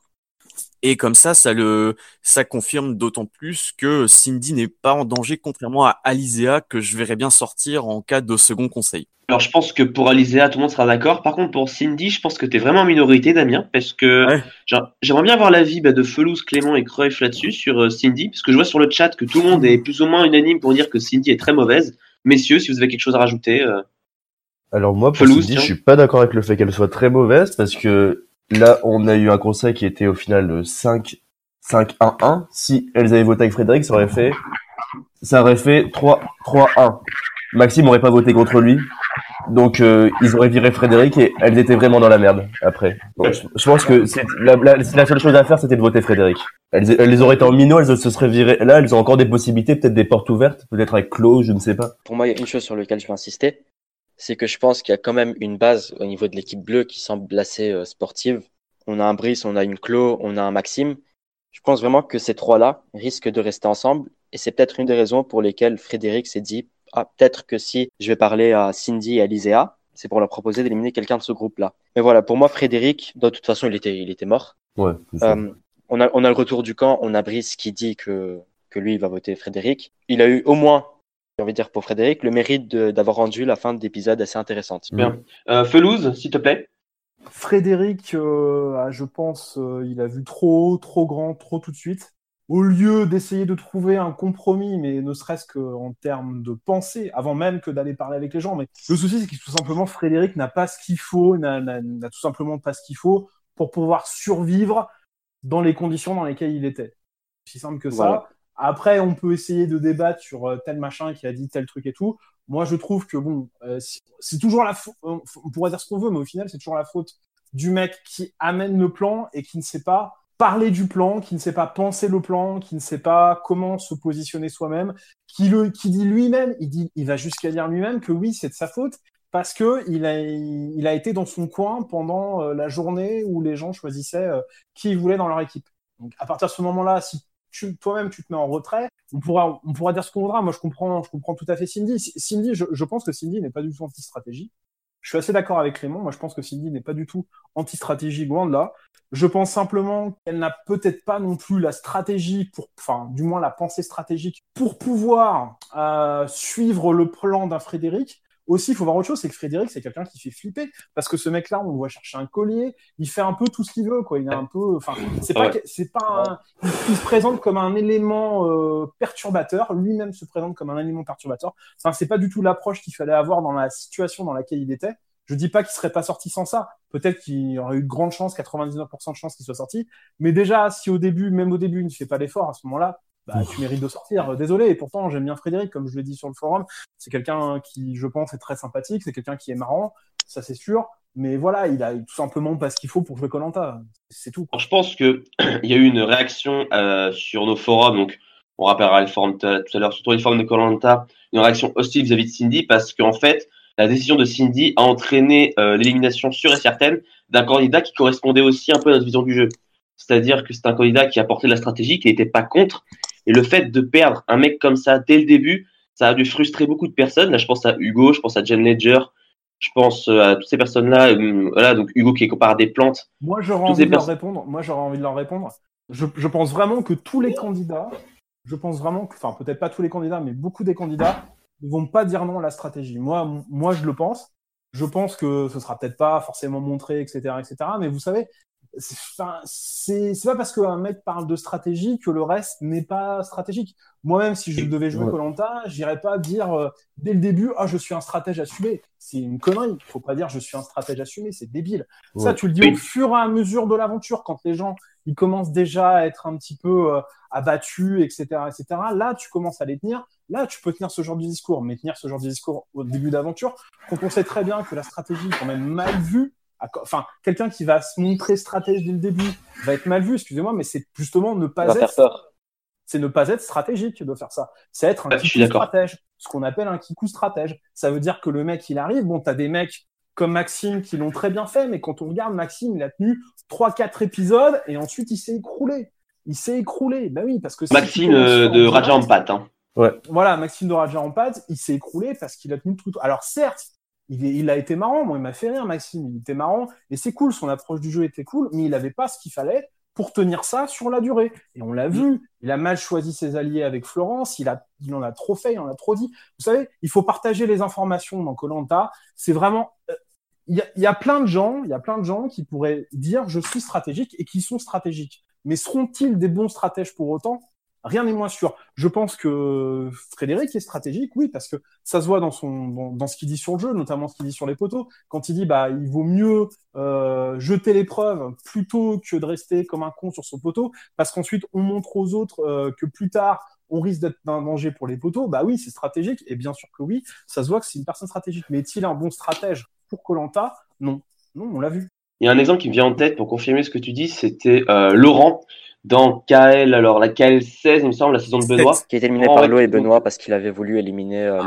Et comme ça, ça le, ça confirme d'autant plus que Cindy n'est pas en danger, contrairement à Alizéa que je verrais bien sortir en cas de second conseil. Alors je pense que pour Alizéa, tout le monde sera d'accord. Par contre, pour Cindy, je pense que tu es vraiment en minorité, Damien, parce que Ouais. j'aimerais bien avoir l'avis bah, de Felouz, Clément et Cruyff là-dessus, sur euh, Cindy, parce que je vois sur le chat que tout le monde est plus ou moins unanime pour dire que Cindy est très mauvaise. Messieurs, si vous avez quelque chose à rajouter. euh, Alors moi, pour Cindy, tiens. je suis pas d'accord avec le fait qu'elle soit très mauvaise parce que là, on a eu un conseil qui était au final euh, 5 5-1-1. Si elles avaient voté avec Frédéric, ça aurait fait ça aurait fait 3 3-1. Maxime aurait pas voté contre lui. Donc euh, ils auraient viré Frédéric et elles étaient vraiment dans la merde après. Donc, je, pense que c'est la, seule chose à faire c'était de voter Frédéric. Elles, elles les auraient été en minot, elles se seraient virées. Là, elles ont encore des possibilités, peut-être des portes ouvertes, peut-être avec Claude, je ne sais pas. Pour moi, il y a une chose sur laquelle je vais insister, c'est que je pense qu'il y a quand même une base au niveau de l'équipe bleue qui semble assez euh, sportive. On a un Brice, on a une Clo, on a un Maxime. Je pense vraiment que ces trois-là risquent de rester ensemble et c'est peut-être une des raisons pour lesquelles Frédéric s'est dit ah, peut-être que si je vais parler à Cindy et à Liséa, c'est pour leur proposer d'éliminer quelqu'un de ce groupe-là. Mais voilà, pour moi, Frédéric, de toute façon, il était, il était mort. Ouais. Euh, on, a, on a le retour du camp, on a Brice qui dit que, que lui, il va voter Frédéric. Il a eu au moins, j'ai envie de dire pour Frédéric, le mérite de- d'avoir rendu la fin d'épisode assez intéressante. Bien. Euh, Felouz, s'il te plaît. Frédéric, euh, je pense, euh, il a vu trop haut, trop grand, trop tout de suite. au lieu d'essayer de trouver un compromis, mais ne serait-ce qu'en termes de pensée, avant même que d'aller parler avec les gens. Mais le souci, c'est que tout simplement, Frédéric n'a pas ce qu'il faut, n'a tout simplement pas ce qu'il faut pour pouvoir survivre dans les conditions dans lesquelles il était. C'est simple que ça. Après, on peut essayer de débattre sur euh, tel machin qui a dit tel truc et tout. Moi, je trouve que bon, euh, c'est toujours la faute. On pourrait dire ce qu'on veut, mais au final, c'est toujours la faute du mec qui amène le plan et qui ne sait pas parler du plan, qui ne sait pas penser le plan, qui ne sait pas comment se positionner soi-même, qui le, qui dit lui-même, il dit, il va jusqu'à dire lui-même que oui, c'est de sa faute parce que il a, il a été dans son coin pendant euh, la journée où les gens choisissaient qui ils voulaient dans leur équipe. Donc à partir de ce moment-là, si toi-même tu te mets en retrait, on pourra, dire ce qu'on voudra. Moi, je comprends, je comprends tout à fait Cindy. Cindy, je, pense que Cindy n'est pas du tout anti-stratégie. Je suis assez d'accord avec Clément. Moi, je pense que Cindy n'est pas du tout anti-stratégie, loin de. Je pense simplement qu'elle n'a peut-être pas non plus la stratégie pour, enfin, du moins la pensée stratégique pour pouvoir euh, suivre le plan d'un Frédéric. Aussi, il faut voir autre chose, c'est que Frédéric, c'est quelqu'un qui fait flipper parce que ce mec-là, on le voit chercher un collier, il fait un peu tout ce qu'il veut, quoi. Il est un peu, enfin, c'est pas, c'est pas, un... il, se présente comme un élément euh, perturbateur. Lui-même se présente comme un élément perturbateur. Enfin, c'est pas du tout l'approche qu'il fallait avoir dans la situation dans laquelle il était. Je dis pas qu'il serait pas sorti sans ça. Peut-être qu'il aurait eu de grandes chances, 99% de chances qu'il soit sorti. Mais déjà, si au début, même au début, il ne fait pas l'effort à ce moment-là, bah, tu mérites de sortir. Désolé. Et pourtant, j'aime bien Frédéric, comme je l'ai dit sur le forum. C'est quelqu'un qui, je pense, est très sympathique. C'est quelqu'un qui est marrant. Ça, c'est sûr. Mais voilà, il a tout simplement pas ce qu'il faut pour jouer Colanta. C'est tout. Je pense que il y a eu une réaction euh, sur nos forums. Donc, on rappellera le forum tout à l'heure, surtout les forums de Colanta, une réaction hostile vis-à-vis de Cindy parce qu'en fait, la décision de Cindy a entraîné euh, l'élimination sûre et certaine d'un candidat qui correspondait aussi un peu à notre vision du jeu. C'est-à-dire que c'est un candidat qui apportait de la stratégie, qui n'était pas contre. Et le fait de perdre un mec comme ça dès le début, ça a dû frustrer beaucoup de personnes. Là, je pense à Hugo, je pense à Jen Ledger, je pense euh, à toutes ces personnes-là. Euh, voilà, donc Hugo qui est comparé à des plantes. Moi, j'aurais envie de leur répondre. Moi, j'aurais envie de leur répondre. Je, je, pense vraiment que tous les candidats, je pense vraiment que, enfin, peut-être pas tous les candidats, mais beaucoup des candidats ne vont pas dire non à la stratégie. Moi, moi, je le pense. Je pense que ce sera peut-être pas forcément montré, etc., etc. Mais vous savez, c'est pas parce qu'un mec parle de stratégie que le reste n'est pas stratégique. Moi-même, si je devais jouer Colanta, j'irais pas dire euh, dès le début ah je suis un stratège assumé. C'est une connerie. Il faut pas dire je suis un stratège assumé, c'est débile. Ça, tu le dis au fur et à mesure de l'aventure, quand les gens ils commencent déjà à être un petit peu euh, abattus, etc., etc. Là, tu commences à les tenir. Là, tu peux tenir ce genre de discours, mais tenir ce genre de discours au début d'aventure, quand on sait très bien que la stratégie est quand même mal vue enfin, quelqu'un qui va se montrer stratège dès le début va être mal vu, excusez-moi, mais c'est justement ne pas être. C'est ne pas être stratégique de faire ça. C'est être un kikou stratège. Ce qu'on appelle un kikou stratège. Ça veut dire que le mec, il arrive. Bon, t'as des mecs comme Maxime qui l'ont très bien fait, mais quand on regarde Maxime, il a tenu 3-4 épisodes et ensuite il s'est écroulé. Il s'est écroulé. Ben oui, parce que Maxime euh, de Raja en pâte. Hein. Ouais. Voilà, Maxime de Raja en pâte, il s'est écroulé parce qu'il a tenu tout. Alors certes, il, a été marrant. Moi, il m'a fait rire, Maxime. Il était marrant. Et c'est cool. Son approche du jeu était cool, mais il n'avait pas ce qu'il fallait pour tenir ça sur la durée. Et on l'a vu. Il a mal choisi ses alliés avec Florence. Il, a, il en a trop fait, il en a trop dit. Vous savez, il faut partager les informations dans Colanta. C'est vraiment. Euh, il y, a, il y a plein de gens, il y a plein de gens qui pourraient dire je suis stratégique et qui sont stratégiques. Mais seront-ils des bons stratèges pour autant? Rien n'est moins sûr. Je pense que Frédéric est stratégique, oui, parce que ça se voit dans son dans, ce qu'il dit sur le jeu, notamment ce qu'il dit sur les poteaux. Quand il dit bah il vaut mieux euh, jeter l'épreuve plutôt que de rester comme un con sur son poteau, parce qu'ensuite on montre aux autres euh, que plus tard on risque d'être un danger pour les poteaux. Bah oui, c'est stratégique, et bien sûr que oui, ça se voit que c'est une personne stratégique. Mais est-il un bon stratège pour Colanta? Non, non, on l'a vu. Il y a un exemple qui me vient en tête pour confirmer ce que tu dis, c'était euh, Laurent dans KL, alors la KL 16, il me semble, la saison de Benoît. Qui est éliminé par Lo et Benoît parce qu'il avait voulu éliminer euh.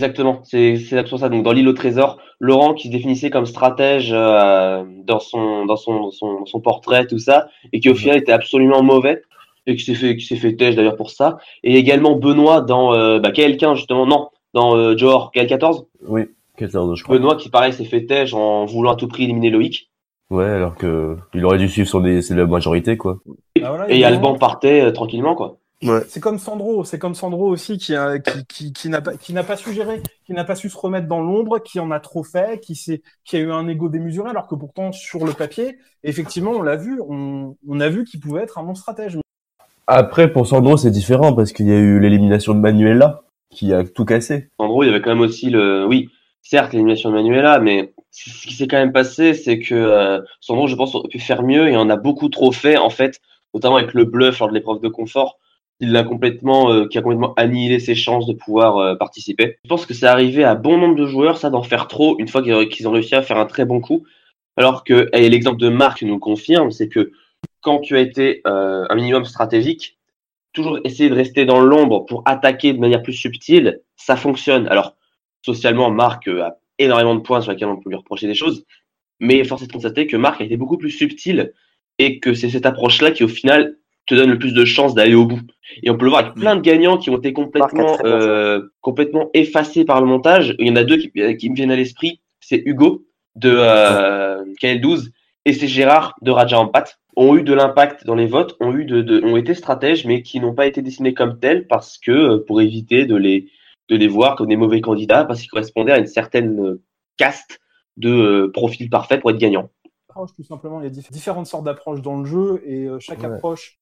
Exactement, c'est exactement ça. Donc dans l'île au trésor, Laurent qui se définissait comme stratège euh, dans son dans son, son, son portrait tout ça, et qui au final était absolument mauvais et qui s'est fait qui s'est fait têche d'ailleurs pour ça. Et également Benoît dans euh, bah, KL15 justement, non, dans euh, Johor KL14. Oui, 14 je crois. Benoît qui pareil s'est fait têche en voulant à tout prix éliminer Loïc. Ouais, alors que il aurait dû suivre son c'est la majorité quoi. Ah, et Alban partait euh, tranquillement quoi. Ouais. C'est comme Sandro, c'est comme Sandro aussi qui a, qui, qui, qui n'a pas qui n'a pas su gérer, qui n'a pas su se remettre dans l'ombre, qui en a trop fait, qui s'est qui a eu un ego démesuré alors que pourtant sur le papier, effectivement, on l'a vu, on, on a vu qu'il pouvait être un bon stratège. Après, pour Sandro, c'est différent parce qu'il y a eu l'élimination de Manuela qui a tout cassé. Sandro, il y avait quand même aussi le, oui, certes l'élimination de Manuela, mais ce qui s'est quand même passé, c'est que euh, Sandro, je pense, aurait pu faire mieux et on a beaucoup trop fait en fait, notamment avec le bluff lors de l'épreuve de confort. Il l'a complètement, euh, qui a complètement annihilé ses chances de pouvoir euh, participer. Je pense que c'est arrivé à bon nombre de joueurs, ça, d'en faire trop une fois qu'ils ont réussi à faire un très bon coup. Alors que, l'exemple de Marc nous confirme, c'est que quand tu as été euh, un minimum stratégique, toujours essayer de rester dans l'ombre pour attaquer de manière plus subtile, ça fonctionne. Alors, socialement, Marc a énormément de points sur lesquels on peut lui reprocher des choses, mais force est de constater que Marc a été beaucoup plus subtil et que c'est cette approche-là qui, au final, te donne le plus de chances d'aller au bout. Et on peut le voir avec plein de gagnants qui ont été complètement, euh, complètement effacés par le montage. Il y en a deux qui, qui me viennent à l'esprit. C'est Hugo de euh, KL12 et c'est Gérard de Raja Ampat ont eu de l'impact dans les votes, ont eu de, de, ont été stratèges, mais qui n'ont pas été dessinés comme tels parce que euh, pour éviter de les de les voir comme des mauvais candidats parce qu'ils correspondaient à une certaine euh, caste de euh, profil parfait pour être gagnant. Tout simplement, il y a différentes sortes d'approches dans le jeu et euh, chaque ouais. approche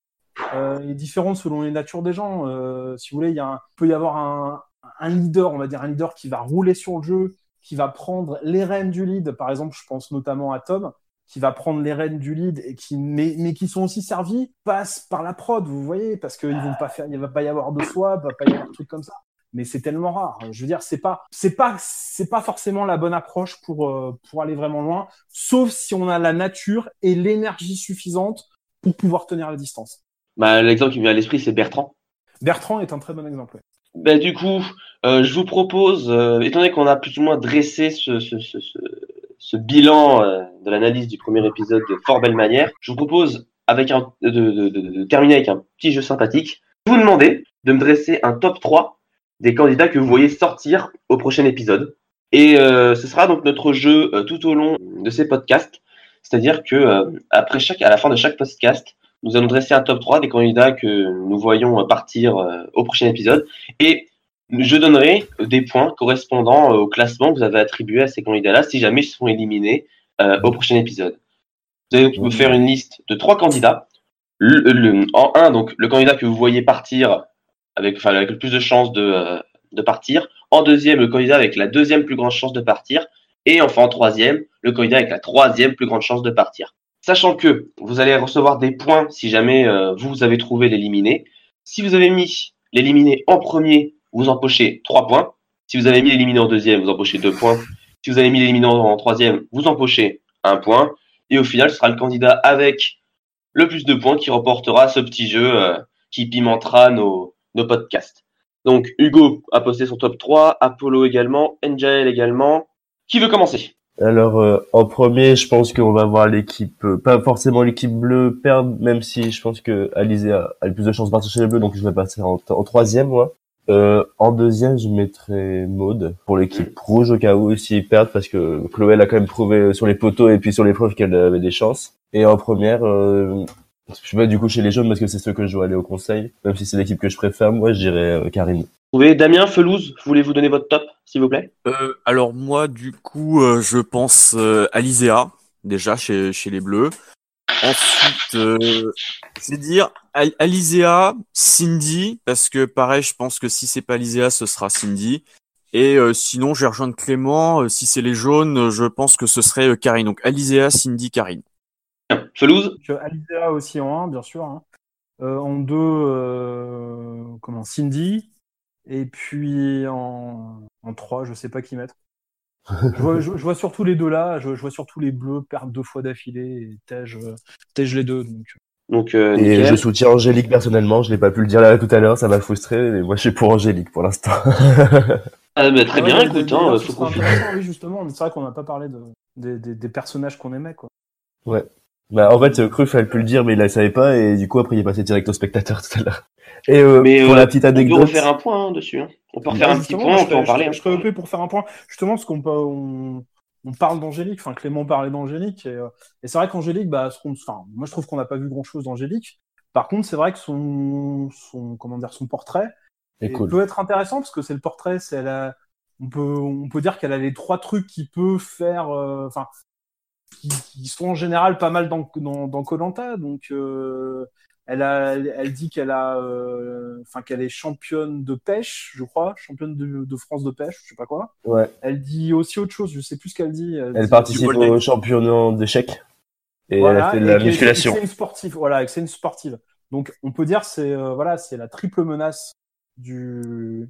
euh, est différente selon les natures des gens. Euh, si vous voulez, il y a un, peut y avoir un, un, leader, on va dire un leader qui va rouler sur le jeu, qui va prendre les rênes du lead. Par exemple, je pense notamment à Tom, qui va prendre les rênes du lead et qui, mais, mais qui sont aussi servis, passent par la prod, vous voyez, parce qu'ils vont pas faire, il va pas y avoir de swap, il va pas y avoir de trucs comme ça. Mais c'est tellement rare. Je veux dire, c'est pas, c'est pas, c'est pas forcément la bonne approche pour euh, pour aller vraiment loin, sauf si on a la nature et l'énergie suffisante pour pouvoir tenir la distance. Bah, l'exemple qui me vient à l'esprit, c'est Bertrand. Bertrand est un très bon exemple. Bah, du coup, euh, je vous propose, euh, étant donné qu'on a plus ou moins dressé ce, ce, ce, ce, ce bilan de l'analyse du premier épisode de fort belle manière, je vous propose avec un, de, de, de, de, terminer avec un petit jeu sympathique. Je vous demander de me dresser un top 3 des candidats que vous voyez sortir au prochain épisode. Et euh, ce sera donc notre jeu euh, tout au long de ces podcasts. C'est-à-dire que après chaque, à la fin de chaque podcast, nous allons dresser un top 3 des candidats que nous voyons partir au prochain épisode. Et je donnerai des points correspondant au classement que vous avez attribué à ces candidats-là si jamais ils seront éliminés euh, au prochain épisode. Vous allez me faire une liste de trois candidats. En un, donc le candidat que vous voyez partir avec, enfin, avec le plus de chances de, euh, de partir. En deuxième, le candidat avec la deuxième plus grande chance de partir. Et enfin, en troisième, le candidat avec la troisième plus grande chance de partir. Sachant que vous allez recevoir des points si jamais euh, vous avez trouvé l'éliminer. Si vous avez mis l'éliminer en premier vous empochez 3 points. Si vous avez mis l'éliminant en deuxième, vous empochez 2 points. Si vous avez mis l'éliminant en troisième, vous empochez 1 point. Et au final, ce sera le candidat avec le plus de points qui remportera ce petit jeu euh, qui pimentera nos, nos podcasts. Donc Hugo a posté son top 3, Apollo également, Angel également. Qui veut commencer? Alors euh, en premier, je pense qu'on va voir l'équipe, euh, pas forcément l'équipe bleue perdre, même si je pense que Alizé a, a, le plus de chances de partir chez les bleus, donc je vais passer en, en troisième moi. Euh, en deuxième, je mettrais Maude pour l'équipe rouge au cas où aussi ils perdent parce que Chloé a quand même prouvé sur les poteaux et puis sur les preuves qu'elle avait des chances. Et en première, euh, je sais pas du coup chez les jaunes parce que c'est ceux que je dois aller au conseil. Même si c'est l'équipe que je préfère, moi je dirais euh, Karine. Vous Damien Felouz, voulez-vous donner votre top, s'il vous plaît? Euh, Alors moi, du coup, euh, je pense euh, à l'Isea, déjà chez, chez les Bleus. Ensuite, euh, je vais dire Alizea, Cindy, parce que pareil, je pense que si c'est pas Alizea, ce sera Cindy. Et euh, sinon, je vais rejoindre Clément. Euh, si c'est les jaunes, je pense que ce serait euh, Karine. Donc Alizea, Cindy, Karine. Felouz Alizea aussi en 1, bien sûr. Hein. en 2, comment Cindy. Et puis en, en 3, je sais pas qui mettre. je, vois, je, je, vois, surtout les deux là, je, je, vois surtout les bleus perdre deux fois d'affilée et Tej, Tej les deux. Donc, donc euh, et je soutiens Angélique personnellement, je n'ai pas pu le dire là tout à l'heure, ça m'a frustré, mais moi je suis pour Angélique pour l'instant. ah, bah, très ah, bien, ouais, écoute, hein, faut qu'on Oui, justement, c'est vrai qu'on n'a pas parlé de, des, des, des, personnages qu'on aimait, quoi. Ouais. Bah, en fait, Cruf, elle pu le dire, mais il la savait pas, et du coup, après, il est passé direct au spectateur tout à l'heure. Et euh, mais, pour euh, la petite anecdote. On peut refaire un point hein, dessus. Hein. On peut refaire un petit point, on peut en parler. Je, serais OP pour faire un point, justement, parce qu'on peut, on, on parle d'Angélique, enfin Clément parlait d'Angélique, et, euh, et c'est vrai qu'Angélique, bah, enfin, moi je trouve qu'on n'a pas vu grand chose d'Angélique. Par contre, c'est vrai que son, son, comment dire, son portrait cool. peut être intéressant parce que c'est le portrait, c'est elle a, on peut, on peut dire qu'elle a les trois trucs qui peut faire, enfin, euh, qui, qui, sont en général pas mal dans dans dans Colanta, donc. Euh, Elle, a, elle dit qu'elle a, euh, enfin qu'elle est championne de pêche, je crois, championne de, de France de pêche, je sais pas quoi. Ouais. Elle dit aussi autre chose, je sais plus ce qu'elle dit. Elle dit- participe au championnat d'échecs. Et Voilà, elle a fait de et la musculation. et que C'est une sportive, voilà, et que c'est une sportive. Donc on peut dire c'est euh, voilà, c'est la triple menace du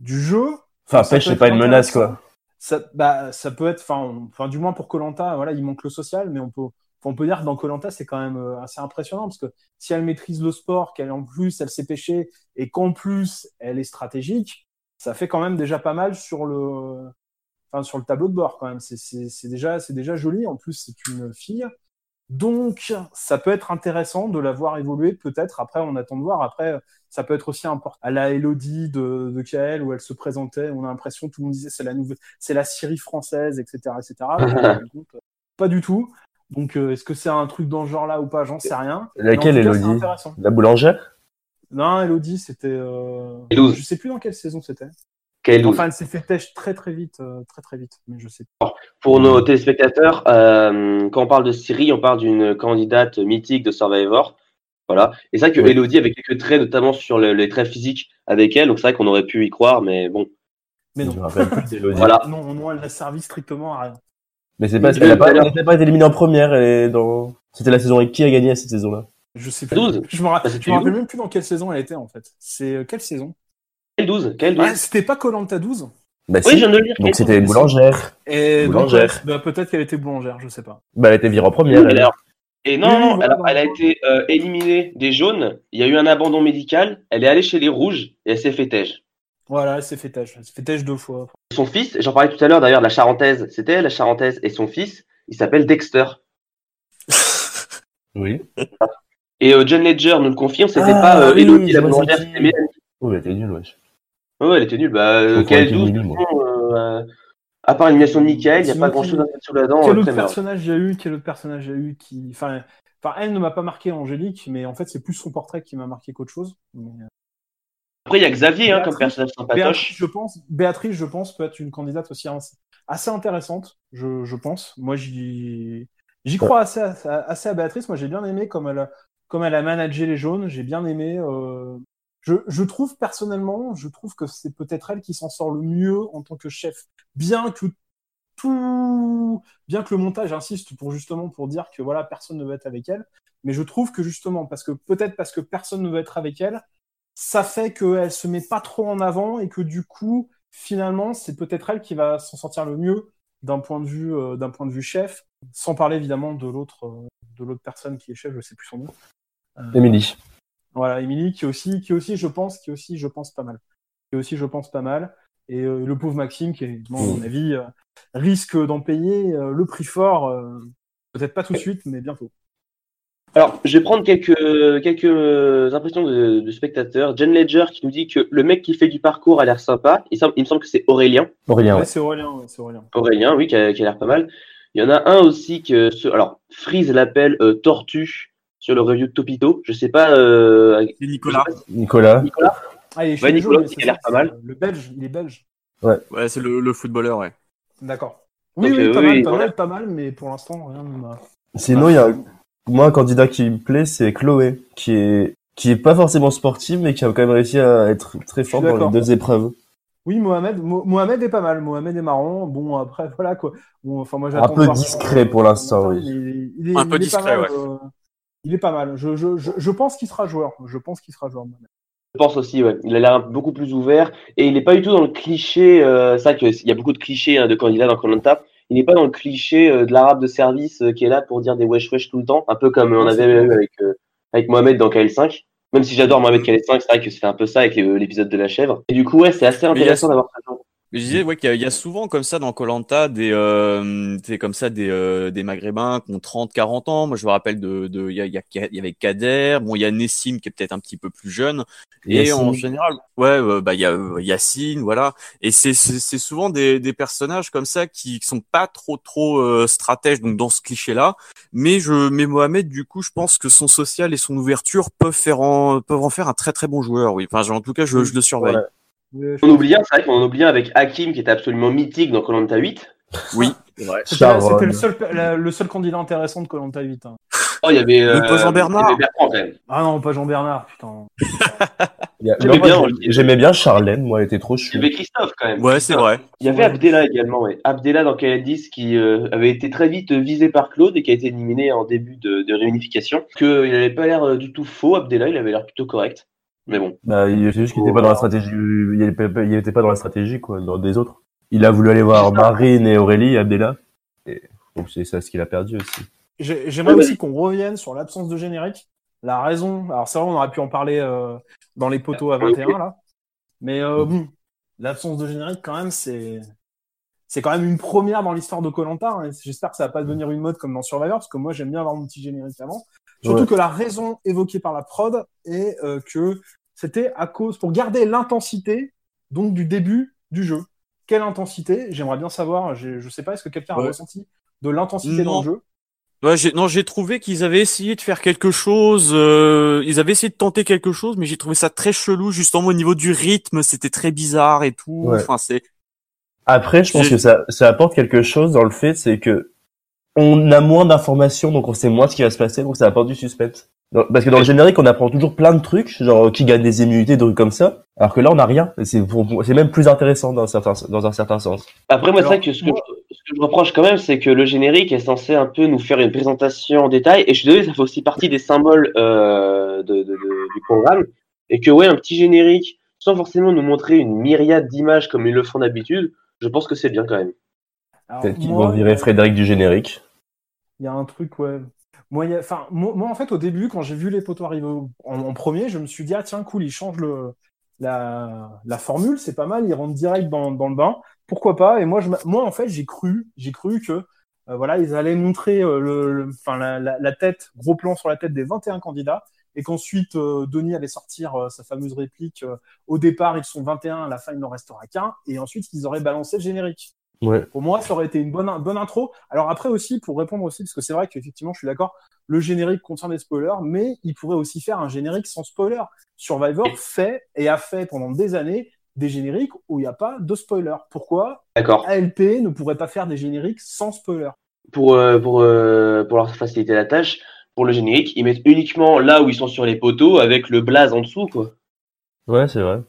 du jeu. Enfin, pêche, c'est pas une menace, quoi. Ça, bah, ça peut être, enfin, du moins pour Colanta, voilà, il manque le social, mais on peut, on peut dire que dans Colanta, c'est quand même euh, assez impressionnant parce que si elle maîtrise le sport, qu'elle en plus, elle sait pêcher et qu'en plus, elle est stratégique, ça fait quand même déjà pas mal sur le, enfin, sur le tableau de bord quand même. C'est déjà, c'est déjà joli. En plus, c'est une fille. Donc, ça peut être intéressant de la voir évoluer, peut-être. Après, on attend de voir. Après, ça peut être aussi important. À la Elodie de, de KL, où elle se présentait, on a l'impression, tout le monde disait, c'est la nouvelle, c'est la Syrie française, etc., etc. Donc, euh, pas du tout. Donc, euh, est-ce que c'est un truc dans ce genre-là ou pas? J'en sais rien. Laquelle, Elodie? La boulangère? Non, Elodie, c'était. Euh... Je sais plus dans quelle saison c'était. Douce. Enfin, elle s'est fait têche très très vite, euh, très très vite. Mais je sais. Pour nos téléspectateurs, euh, quand on parle de Syrie, on parle d'une candidate mythique de Survivor. Voilà. Et c'est vrai que Ouais. Elodie avait quelques traits, notamment sur le- les traits physiques avec elle. Donc c'est vrai qu'on aurait pu y croire, mais bon. Mais non. plus. Voilà. Non, non, elle n'a servi strictement à rien. Mais c'est pas, elle a tout pas, pas été éliminée en première, elle est dans, c'était la saison avec qui a gagné à cette saison-là? Je sais plus. 12. Je me, ra- Ah, je c'était me rappelle même plus dans quelle saison elle était en fait. C'est euh, quelle saison? Quelle 12 Quelle 12 Ah, C'était pas Colanta 12 Bah, Oui, si. je viens de le lire. Donc c'était une boulangère. Et Boulangère. bah, peut-être qu'elle était boulangère, je sais pas. Bah, elle était virée en première. mais elle. alors- Et non, non, voilà, elle, a, elle été euh, éliminée des jaunes. Il y a eu un abandon médical. Elle est allée chez les rouges et elle s'est fait. Voilà, elle s'est fait. Elle s'est fait deux fois. Son fils, j'en parlais tout à l'heure d'ailleurs, la Charentaise, c'était la Charentaise et son fils, il s'appelle Dexter. Oui. Et euh, John Ledger nous le confirme, c'était Ah, pas euh, oui, Elodie la boulangère, c'était Mélanie. Oh, elle était nulle, wesh. Ouais, elle était nulle. Bah, euh, prendre 12 Emily, moi. euh, À part l'élimination de Michael, il n'y a pas grand chose à mettre sous la dent. Quel euh, autre personnage il y a eu Quel autre personnage il y a eu qui. Enfin, enfin elle ne m'a pas marqué Angélique, mais en fait, c'est plus son portrait qui m'a marqué qu'autre chose. Mais, Après, il y a Xavier hein, comme Béatrice- personnage Béatrice, sympatoche. je pense, Béatrice, je pense, peut être une candidate aussi assez- assez intéressante, je, je pense. Moi, j'y j'y crois assez, à- assez à Béatrice. Moi, j'ai bien aimé comme elle, a- comme elle a managé les jaunes. J'ai bien aimé. euh, Je, trouve personnellement, je trouve que c'est peut-être elle qui s'en sort le mieux en tant que chef. Bien que tout, bien que le montage insiste pour justement pour dire que voilà, personne ne veut être avec elle. Mais je trouve que justement, parce que peut-être parce que personne ne veut être avec elle, ça fait qu'elle se met pas trop en avant et que du coup, finalement, c'est peut-être elle qui va s'en sortir le mieux d'un point de vue euh, d'un point de vue chef, sans parler évidemment de l'autre euh, de l'autre personne qui est chef, je sais plus son nom. Euh, Émilie. Voilà, Émilie qui aussi qui aussi je pense qui aussi je pense pas mal. Qui aussi je pense pas mal et euh, le pauvre Maxime qui est bon, à mon avis euh, risque d'en payer euh, le prix fort euh, peut-être pas tout de suite mais bientôt. Alors, je vais prendre quelques, quelques impressions de, de spectateurs. John Ledger qui nous dit que le mec qui fait du parcours a l'air sympa. Il, semble- il me semble que c'est Aurélien. Aurélien, Ouais, ouais. c'est Aurélien, ouais, c'est Aurélien. Aurélien, oui, qui a, qui a l'air pas mal. Il y en a un aussi que, ce, alors, Freeze l'appelle euh, Tortue sur le review de Topito. Je sais pas. Euh, C'est Nicolas. sais pas Nicolas. si- Nicolas. Ah, il est chez Ouais, Nicolas il a l'air pas mal. Le belge, il est belge. Ouais, c'est le, le footballeur, ouais. D'accord. Oui, Donc, oui, euh, pas, oui, mal, pas voilà. mal, pas mal, mais pour l'instant, rien ne m'a. Sinon, il y a, moi, un candidat qui me plaît, c'est Chloé, qui est, qui est pas forcément sportive, mais qui a quand même réussi à être très forte dans les deux épreuves. Oui, Mohamed, Mo- Mohamed est pas mal. Mohamed est marrant. Bon, après, voilà quoi. Bon, enfin, moi, Un peu discret pour l'instant, oui. Il est, Un peu discret, mal, ouais. euh, il est pas mal. Je, je, je, je pense qu'il sera joueur. Je pense qu'il sera joueur. Je pense aussi, ouais. Il a l'air beaucoup plus ouvert et il n'est pas du tout dans le cliché. Euh, c'est vrai qu'il y a beaucoup de clichés hein, de candidats dans Koh-Lanta. Il n'est pas dans le cliché euh, de l'arabe de service euh, qui est là pour dire des wesh wesh tout le temps, un peu comme on avait eu avec euh, avec Mohamed dans KL5. Même si j'adore Mohamed KL5, c'est vrai que c'est un peu ça avec l'épisode de la chèvre. Et du coup, ouais, c'est assez intéressant d'avoir ça. Mais je disais ouais qu'il y, a- il y a souvent comme ça dans Colanta des euh, comme ça des euh, des maghrébins qui ont 30 40 ans. Moi je me rappelle de de il y, a, il y, a- y avait Kader, bon il y a Nessim qui est peut-être un petit peu plus jeune et en général ouais euh, bah il y a euh, Yacine voilà et c'est c'est souvent des des personnages comme ça qui qui sont pas trop trop euh, stratèges donc dans ce cliché-là, mais je mais Mohamed du coup je pense que son social et son ouverture peuvent faire en peuvent en faire un très très bon joueur oui. Enfin en tout cas je je le surveille. On oublie un, c'est vrai qu'on oublie un avec Hakim qui était absolument mythique dans Koh-Lanta 8. Oui. C'était le seul, la- le seul candidat intéressant de Colanta 8. hein. Oh, il y avait. Le pas Jean-Bernard. il y avait Bertrand, quand même. Ah non, pas Jean-Bernard, putain. Il y a- J'aimais Non, moi, bien. J'aimais bien Charlène, moi, elle était trop Il chou. y avait Christophe, quand même. Ouais, c'est vrai. Il y avait Abdella également, ouais. Abdella dans KL10 qui euh, avait été très vite visé par Claude et qui a été éliminé en début de, de réunification. Que il n'avait pas l'air euh, du tout faux, Abdella, il avait l'air plutôt correct. Mais bon. Bah, il- c'est juste qu'il était pas dans la stratégie, il était pas, dans la stratégie, quoi, dans des autres. Il a voulu aller voir Marine et Aurélie, Abdella. Et donc, c'est ça ce qu'il a perdu aussi. J'ai- J'aimerais Ouais, aussi qu'on revienne sur l'absence de générique. La raison, alors c'est vrai, on aurait pu en parler euh, dans les poteaux à 21 là, mais euh, bon, l'absence de générique quand même, c'est c'est quand même une première dans l'histoire de Colanta. J'espère que ça va pas devenir une mode comme dans Survivor, parce que moi j'aime bien avoir mon petit générique avant. Surtout Ouais. que la raison évoquée par la prod est euh, que c'était à cause pour garder l'intensité donc du début du jeu. Quelle intensité? J'aimerais bien savoir. Je sais pas, est-ce que quelqu'un a ressenti de l'intensité dans le jeu? Ouais, j'ai, non, j'ai trouvé qu'ils avaient essayé de faire quelque chose. euh, ils avaient essayé de tenter quelque chose, mais j'ai trouvé ça très chelou. Justement, au niveau du rythme, c'était très bizarre et tout. Ouais. Enfin, c'est. Après, je pense que ça, ça apporte quelque chose dans le fait, c'est que on a moins d'informations, donc on sait moins ce qui va se passer, donc ça apporte du suspense. Donc, Parce que dans le générique, on apprend toujours plein de trucs, genre qui gagne des immunités, des trucs comme ça, alors que là, on n'a rien. C'est même plus intéressant dans un certain, dans un certain sens. Après, moi, c'est vrai que ce que, je, ce que je reproche quand même, c'est que le générique est censé un peu nous faire une présentation en détail. Et je suis désolé, ça fait aussi partie des symboles euh, de, de- de- du programme. Et que, ouais, un petit générique, sans forcément nous montrer une myriade d'images comme ils le font d'habitude, je pense que c'est bien quand même. Peut-être qu'ils vont virer Frédéric du générique. Il y a un truc, ouais. Moi, il y a- enfin, moi, moi, en fait, au début, quand j'ai vu les poteaux arriver en, en premier, je me suis dit, ah tiens, cool, ils changent le, la, la formule, c'est pas mal, ils rentrent direct dans, dans le bain. Pourquoi pas? Et moi, je, moi, en fait, j'ai cru, j'ai cru que, euh, voilà, ils allaient montrer euh, le, le- enfin, la, la, la tête, gros plan sur la tête des 21 candidats, et qu'ensuite, euh, Denis allait sortir sa fameuse réplique, au départ, ils sont 21, à la fin, il n'en restera qu'un, et ensuite, ils auraient balancé le générique. Ouais. Pour moi, ça aurait été une bonne, bonne intro. Alors après aussi, pour répondre aussi, parce que c'est vrai qu'effectivement, je suis d'accord, le générique contient des spoilers, mais il pourrait aussi faire un générique sans spoiler. Survivor fait et a fait pendant des années des génériques où il n'y a pas de spoiler. Pourquoi? D'accord. ALP ne pourrait pas faire des génériques sans spoiler Pour, euh, pour, euh, pour leur faciliter la tâche, pour le générique, ils mettent uniquement là où ils sont sur les poteaux avec le blaze en dessous, quoi. Ouais, c'est vrai.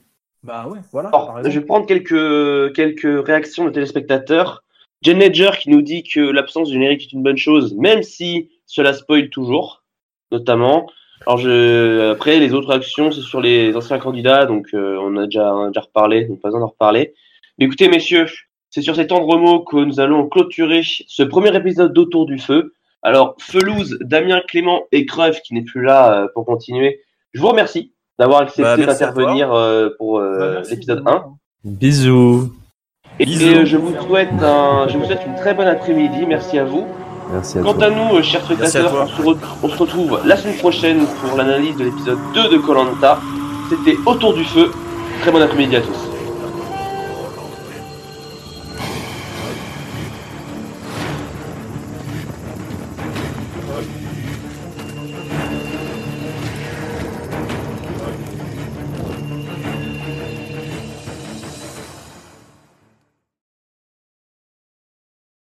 Bah ouais, voilà. Alors, je vais prendre quelques, quelques réactions de téléspectateurs. Jen Ledger qui nous dit que l'absence du générique est une bonne chose, même si cela spoil toujours, notamment. Alors je, après les autres réactions, c'est sur les anciens candidats, donc euh, on a déjà, on a déjà reparlé, donc pas besoin d'en reparler. Mais écoutez messieurs, c'est sur ces tendres mots que nous allons clôturer ce premier épisode d'Autour du Feu. Alors Felouz, Damien Clément et Creuve qui n'est plus là euh, pour continuer, je vous remercie d'avoir accepté Bah, merci à d'intervenir euh, pour euh, Bah, l'épisode Damien. 1. Bisous. Et, Bisous. euh, je vous souhaite un, je vous souhaite une très bonne après-midi. Merci à vous. Merci à Quant toi. à nous, euh, chers spectateurs, on se, re- on se retrouve la semaine prochaine pour l'analyse de l'épisode 2 de Colanta. C'était Autour du feu. Très bon après-midi à tous.